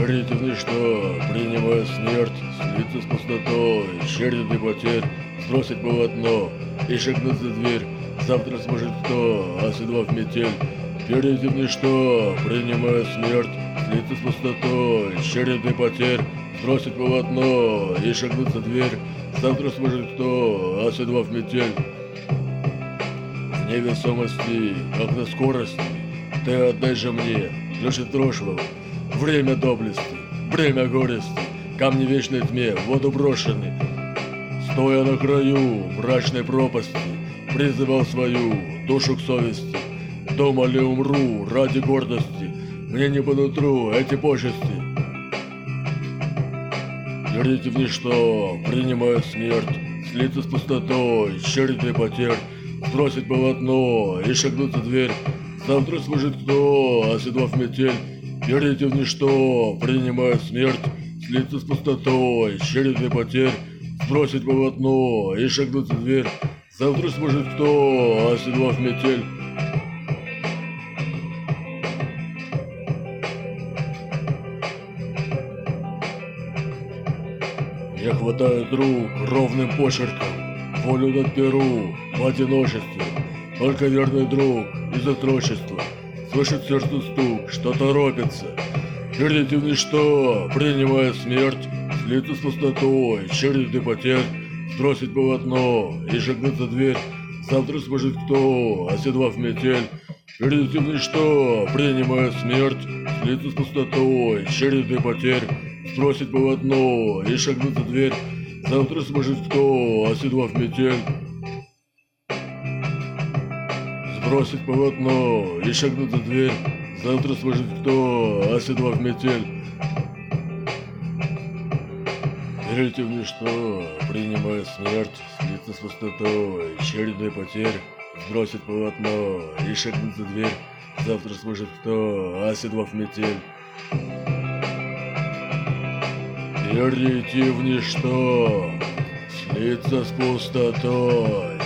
Верите в ничто, принимая смерть, слиться с пустотой, чернит и потерь, сбросить полотно и шагнуть за дверь. Завтра сможет кто, оседлав метель, верите в ничто, принимая смерть, слиться с пустотой, чернит и потерь, сбросить полотно и шагнуть за дверь. Завтра сможет кто, оседлав метель. В невесомости, как на скорости, ты отдай же мне, ключи прошлого, Время доблести, время горести, камни вечной тьме, в воду брошены. Стоя на краю мрачной пропасти, призывал свою душу к совести. Дома ли умру ради гордости, мне не по нутру эти почести. Верите в ничто, принимая смерть, слиться с пустотой, череды потерь, сбросить полотно и шагнуть за дверь. Завтра служит кто, оседлав метель, Верите в ничто, принимая смерть, слиться с пустотой, череды потерь, сбросить полотно и шагнуть в дверь. Завтра сможет кто, оседлав метель. Я хватаю рук ровным почерком, волю над перу в одиночестве, только верный друг из отрочества слышит сердце стук, что торопится. Верните в ничто, принимая смерть, слиться с пустотой, череды потерь, сбросить полотно и шагнуть за дверь. Завтра сможет кто, оседлав метель, Верните в ничто, принимая смерть, слиться с пустотой, череды потерь, сбросить полотно и шагнуть за дверь. Завтра сможет кто, оседлав метель, бросить полотно и шагнуть за дверь. Завтра сможет кто, оседлав метель. Верите в ничто, принимая смерть, слиться с пустотой, чередой потерь, сбросить полотно и шагнуть за дверь. Завтра сможет кто, оседлав метель. Верите в ничто, слиться с пустотой,